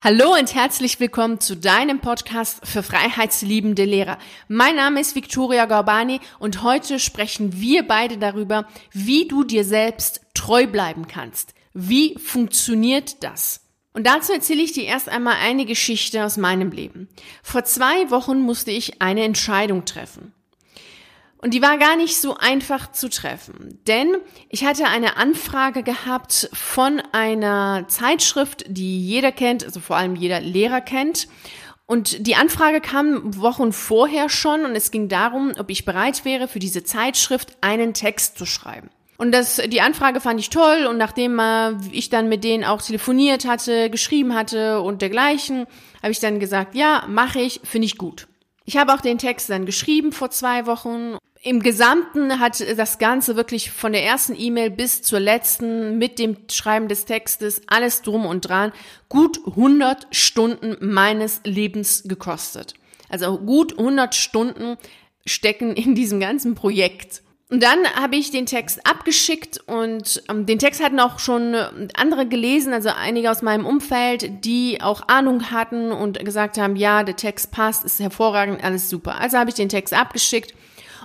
Hallo und herzlich willkommen zu deinem Podcast für freiheitsliebende Lehrer. Mein Name ist Victoria Gorbani und heute sprechen wir beide darüber, wie du dir selbst treu bleiben kannst. Wie funktioniert das? Und dazu erzähle ich dir erst einmal eine Geschichte aus meinem Leben. Vor zwei Wochen musste ich eine Entscheidung treffen. Und die war gar nicht so einfach zu treffen, denn ich hatte eine Anfrage gehabt von einer Zeitschrift, die jeder kennt, also vor allem jeder Lehrer kennt. Und die Anfrage kam Wochen vorher schon und es ging darum, ob ich bereit wäre, für diese Zeitschrift einen Text zu schreiben. Und das, die Anfrage fand ich toll und nachdem äh, ich dann mit denen auch telefoniert hatte, geschrieben hatte und dergleichen, habe ich dann gesagt, ja, mache ich, finde ich gut. Ich habe auch den Text dann geschrieben vor zwei Wochen. Im Gesamten hat das Ganze wirklich von der ersten E-Mail bis zur letzten mit dem Schreiben des Textes alles drum und dran gut 100 Stunden meines Lebens gekostet. Also gut 100 Stunden stecken in diesem ganzen Projekt. Und dann habe ich den Text abgeschickt und ähm, den Text hatten auch schon äh, andere gelesen, also einige aus meinem Umfeld, die auch Ahnung hatten und gesagt haben, ja, der Text passt, ist hervorragend, alles super. Also habe ich den Text abgeschickt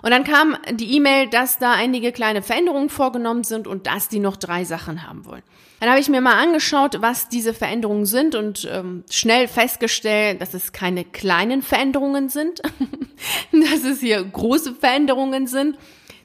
und dann kam die E-Mail, dass da einige kleine Veränderungen vorgenommen sind und dass die noch drei Sachen haben wollen. Dann habe ich mir mal angeschaut, was diese Veränderungen sind und ähm, schnell festgestellt, dass es keine kleinen Veränderungen sind, dass es hier große Veränderungen sind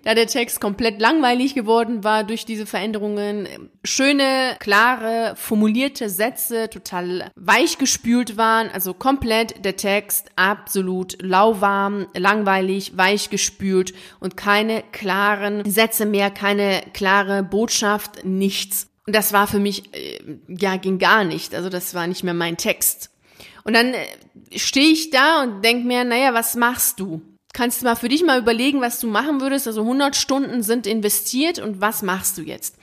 da der Text komplett langweilig geworden war durch diese Veränderungen. Schöne, klare, formulierte Sätze total weich gespült waren, also komplett der Text absolut lauwarm, langweilig, weich gespült und keine klaren Sätze mehr, keine klare Botschaft, nichts. Und das war für mich, äh, ja, ging gar nicht. Also das war nicht mehr mein Text. Und dann äh, stehe ich da und denk mir, naja, was machst du? Kannst du mal für dich mal überlegen, was du machen würdest. Also 100 Stunden sind investiert und was machst du jetzt?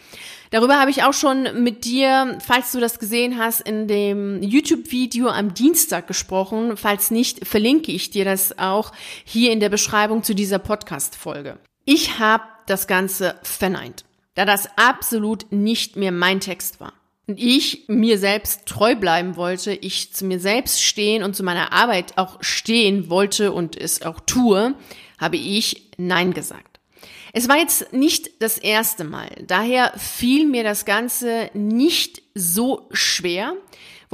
Darüber habe ich auch schon mit dir, falls du das gesehen hast, in dem YouTube-Video am Dienstag gesprochen. Falls nicht, verlinke ich dir das auch hier in der Beschreibung zu dieser Podcast-Folge. Ich habe das Ganze verneint, da das absolut nicht mehr mein Text war ich mir selbst treu bleiben wollte, ich zu mir selbst stehen und zu meiner Arbeit auch stehen wollte und es auch tue, habe ich Nein gesagt. Es war jetzt nicht das erste Mal, daher fiel mir das Ganze nicht so schwer,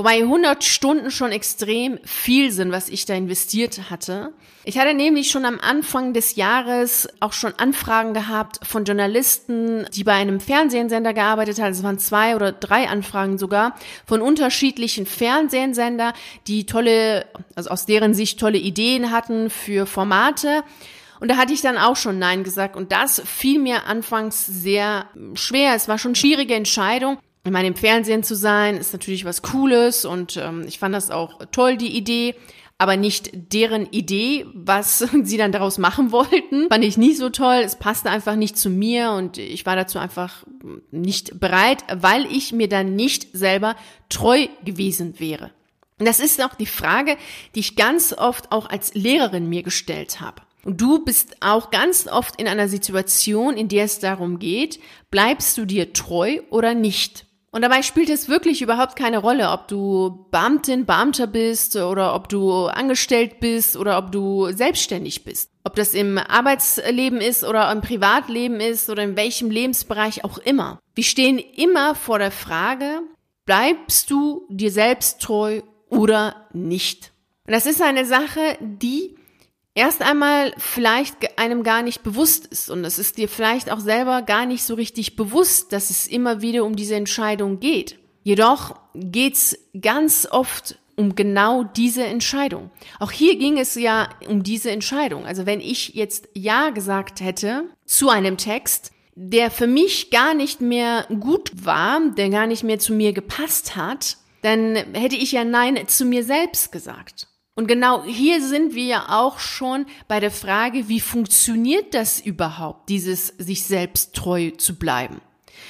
Wobei 100 Stunden schon extrem viel sind, was ich da investiert hatte. Ich hatte nämlich schon am Anfang des Jahres auch schon Anfragen gehabt von Journalisten, die bei einem Fernsehsender gearbeitet haben. Es waren zwei oder drei Anfragen sogar von unterschiedlichen Fernsehsender, die tolle, also aus deren Sicht tolle Ideen hatten für Formate. Und da hatte ich dann auch schon Nein gesagt. Und das fiel mir anfangs sehr schwer. Es war schon eine schwierige Entscheidung ich meine, im Fernsehen zu sein, ist natürlich was Cooles und ähm, ich fand das auch toll, die Idee, aber nicht deren Idee, was sie dann daraus machen wollten. Fand ich nicht so toll. Es passte einfach nicht zu mir und ich war dazu einfach nicht bereit, weil ich mir dann nicht selber treu gewesen wäre. Und das ist auch die Frage, die ich ganz oft auch als Lehrerin mir gestellt habe. Und du bist auch ganz oft in einer Situation, in der es darum geht, bleibst du dir treu oder nicht? Und dabei spielt es wirklich überhaupt keine Rolle, ob du Beamtin, Beamter bist oder ob du angestellt bist oder ob du selbstständig bist. Ob das im Arbeitsleben ist oder im Privatleben ist oder in welchem Lebensbereich auch immer. Wir stehen immer vor der Frage, bleibst du dir selbst treu oder nicht? Und das ist eine Sache, die erst einmal vielleicht einem gar nicht bewusst ist und es ist dir vielleicht auch selber gar nicht so richtig bewusst, dass es immer wieder um diese Entscheidung geht. Jedoch geht's ganz oft um genau diese Entscheidung. Auch hier ging es ja um diese Entscheidung. Also wenn ich jetzt Ja gesagt hätte zu einem Text, der für mich gar nicht mehr gut war, der gar nicht mehr zu mir gepasst hat, dann hätte ich ja Nein zu mir selbst gesagt. Und genau hier sind wir ja auch schon bei der Frage, wie funktioniert das überhaupt, dieses sich selbst treu zu bleiben?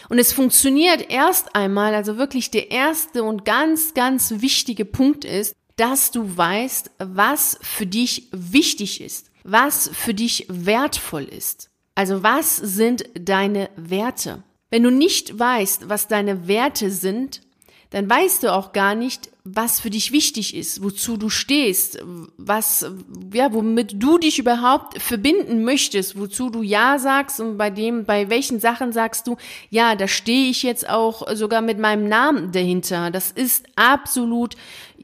Und es funktioniert erst einmal, also wirklich der erste und ganz, ganz wichtige Punkt ist, dass du weißt, was für dich wichtig ist, was für dich wertvoll ist. Also was sind deine Werte? Wenn du nicht weißt, was deine Werte sind, dann weißt du auch gar nicht, was für dich wichtig ist, wozu du stehst, was, ja, womit du dich überhaupt verbinden möchtest, wozu du Ja sagst und bei dem, bei welchen Sachen sagst du, ja, da stehe ich jetzt auch sogar mit meinem Namen dahinter. Das ist absolut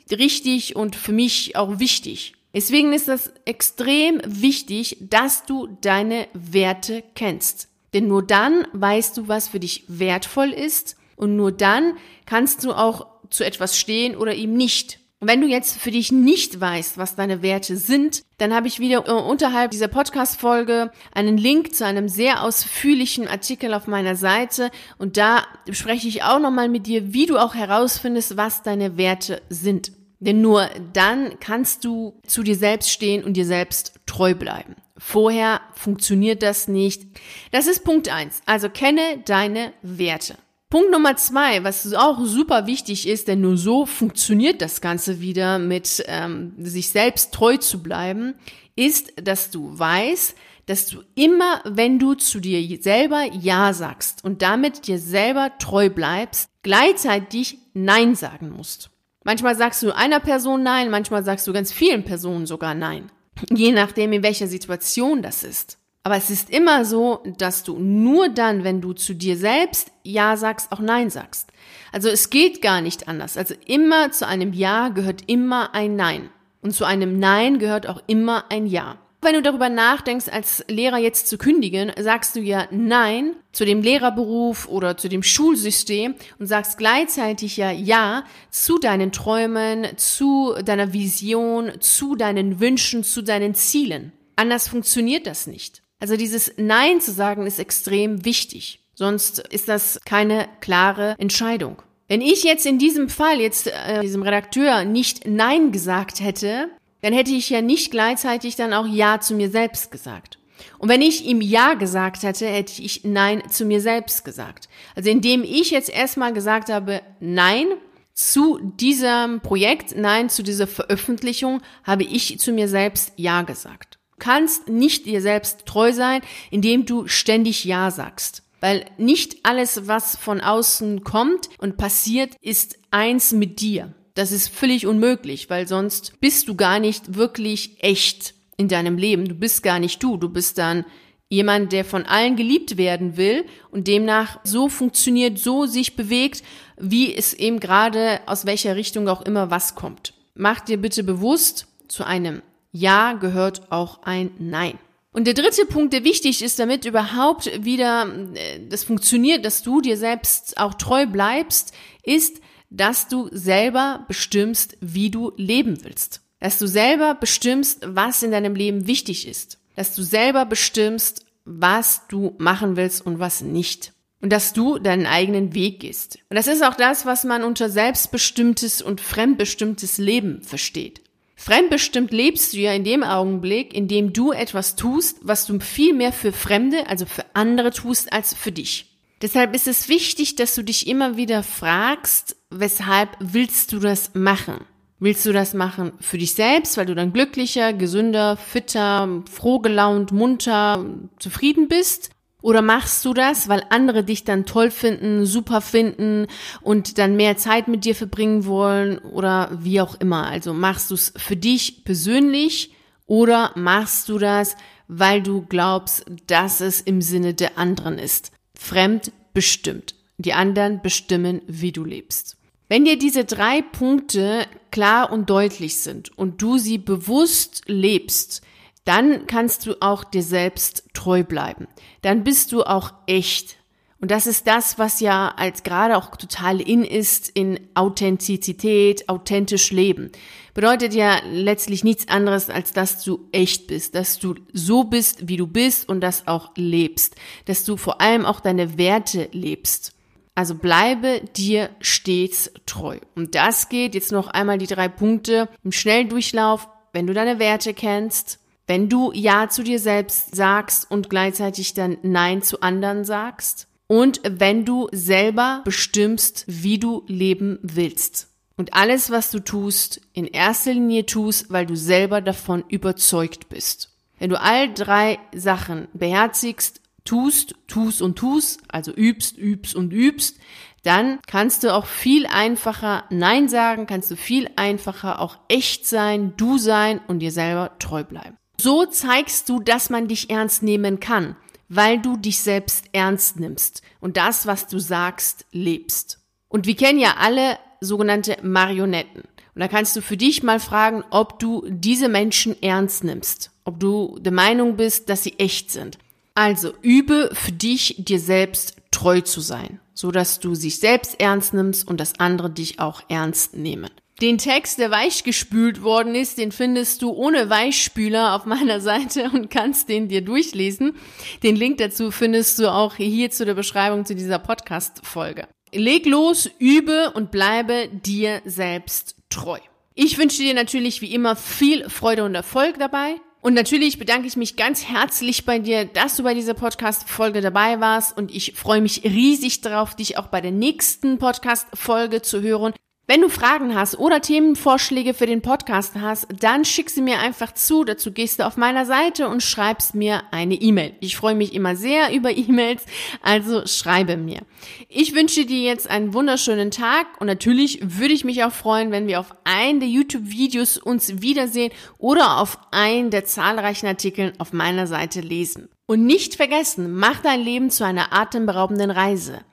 richtig und für mich auch wichtig. Deswegen ist das extrem wichtig, dass du deine Werte kennst. Denn nur dann weißt du, was für dich wertvoll ist und nur dann kannst du auch zu etwas stehen oder ihm nicht. Und wenn du jetzt für dich nicht weißt, was deine Werte sind, dann habe ich wieder äh, unterhalb dieser Podcast-Folge einen Link zu einem sehr ausführlichen Artikel auf meiner Seite und da spreche ich auch nochmal mit dir, wie du auch herausfindest, was deine Werte sind. Denn nur dann kannst du zu dir selbst stehen und dir selbst treu bleiben. Vorher funktioniert das nicht. Das ist Punkt eins. Also kenne deine Werte. Punkt Nummer zwei, was auch super wichtig ist, denn nur so funktioniert das Ganze wieder mit ähm, sich selbst treu zu bleiben, ist, dass du weißt, dass du immer, wenn du zu dir selber Ja sagst und damit dir selber treu bleibst, gleichzeitig Nein sagen musst. Manchmal sagst du einer Person Nein, manchmal sagst du ganz vielen Personen sogar Nein. Je nachdem, in welcher Situation das ist. Aber es ist immer so, dass du nur dann, wenn du zu dir selbst Ja sagst, auch Nein sagst. Also es geht gar nicht anders. Also immer zu einem Ja gehört immer ein Nein. Und zu einem Nein gehört auch immer ein Ja. Wenn du darüber nachdenkst, als Lehrer jetzt zu kündigen, sagst du ja Nein zu dem Lehrerberuf oder zu dem Schulsystem und sagst gleichzeitig ja Ja zu deinen Träumen, zu deiner Vision, zu deinen Wünschen, zu deinen Zielen. Anders funktioniert das nicht. Also dieses Nein zu sagen ist extrem wichtig. Sonst ist das keine klare Entscheidung. Wenn ich jetzt in diesem Fall jetzt äh, diesem Redakteur nicht Nein gesagt hätte, dann hätte ich ja nicht gleichzeitig dann auch Ja zu mir selbst gesagt. Und wenn ich ihm Ja gesagt hätte, hätte ich Nein zu mir selbst gesagt. Also indem ich jetzt erstmal gesagt habe Nein zu diesem Projekt, Nein zu dieser Veröffentlichung, habe ich zu mir selbst Ja gesagt kannst nicht dir selbst treu sein, indem du ständig Ja sagst. Weil nicht alles, was von außen kommt und passiert, ist eins mit dir. Das ist völlig unmöglich, weil sonst bist du gar nicht wirklich echt in deinem Leben. Du bist gar nicht du. Du bist dann jemand, der von allen geliebt werden will und demnach so funktioniert, so sich bewegt, wie es eben gerade aus welcher Richtung auch immer was kommt. Mach dir bitte bewusst, zu einem ja gehört auch ein Nein. Und der dritte Punkt, der wichtig ist, damit überhaupt wieder äh, das funktioniert, dass du dir selbst auch treu bleibst, ist, dass du selber bestimmst, wie du leben willst. Dass du selber bestimmst, was in deinem Leben wichtig ist. Dass du selber bestimmst, was du machen willst und was nicht. Und dass du deinen eigenen Weg gehst. Und das ist auch das, was man unter selbstbestimmtes und fremdbestimmtes Leben versteht. Fremdbestimmt lebst du ja in dem Augenblick, in dem du etwas tust, was du viel mehr für Fremde, also für andere tust, als für dich. Deshalb ist es wichtig, dass du dich immer wieder fragst, weshalb willst du das machen? Willst du das machen für dich selbst, weil du dann glücklicher, gesünder, fitter, frohgelaunt, munter, zufrieden bist? Oder machst du das, weil andere dich dann toll finden, super finden und dann mehr Zeit mit dir verbringen wollen oder wie auch immer? Also machst du es für dich persönlich oder machst du das, weil du glaubst, dass es im Sinne der anderen ist? Fremd bestimmt. Die anderen bestimmen, wie du lebst. Wenn dir diese drei Punkte klar und deutlich sind und du sie bewusst lebst, dann kannst du auch dir selbst treu bleiben. Dann bist du auch echt. Und das ist das, was ja als gerade auch total in ist in Authentizität, authentisch leben. Bedeutet ja letztlich nichts anderes, als dass du echt bist, dass du so bist, wie du bist und das auch lebst, dass du vor allem auch deine Werte lebst. Also bleibe dir stets treu. Und das geht jetzt noch einmal die drei Punkte im Schnelldurchlauf. Wenn du deine Werte kennst, wenn du Ja zu dir selbst sagst und gleichzeitig dann Nein zu anderen sagst und wenn du selber bestimmst, wie du leben willst. Und alles, was du tust, in erster Linie tust, weil du selber davon überzeugt bist. Wenn du all drei Sachen beherzigst, tust, tust und tust, also übst, übst und übst, dann kannst du auch viel einfacher Nein sagen, kannst du viel einfacher auch echt sein, du sein und dir selber treu bleiben. So zeigst du, dass man dich ernst nehmen kann, weil du dich selbst ernst nimmst und das, was du sagst, lebst. Und wir kennen ja alle sogenannte Marionetten. Und da kannst du für dich mal fragen, ob du diese Menschen ernst nimmst, ob du der Meinung bist, dass sie echt sind. Also übe für dich, dir selbst treu zu sein, so dass du sich selbst ernst nimmst und dass andere dich auch ernst nehmen. Den Text, der weichgespült worden ist, den findest du ohne Weichspüler auf meiner Seite und kannst den dir durchlesen. Den Link dazu findest du auch hier zu der Beschreibung zu dieser Podcast-Folge. Leg los, übe und bleibe dir selbst treu. Ich wünsche dir natürlich wie immer viel Freude und Erfolg dabei. Und natürlich bedanke ich mich ganz herzlich bei dir, dass du bei dieser Podcast-Folge dabei warst und ich freue mich riesig darauf, dich auch bei der nächsten Podcast-Folge zu hören. Wenn du Fragen hast oder Themenvorschläge für den Podcast hast, dann schick sie mir einfach zu. Dazu gehst du auf meiner Seite und schreibst mir eine E-Mail. Ich freue mich immer sehr über E-Mails, also schreibe mir. Ich wünsche dir jetzt einen wunderschönen Tag und natürlich würde ich mich auch freuen, wenn wir auf einen der YouTube-Videos uns wiedersehen oder auf einen der zahlreichen Artikeln auf meiner Seite lesen. Und nicht vergessen, mach dein Leben zu einer atemberaubenden Reise.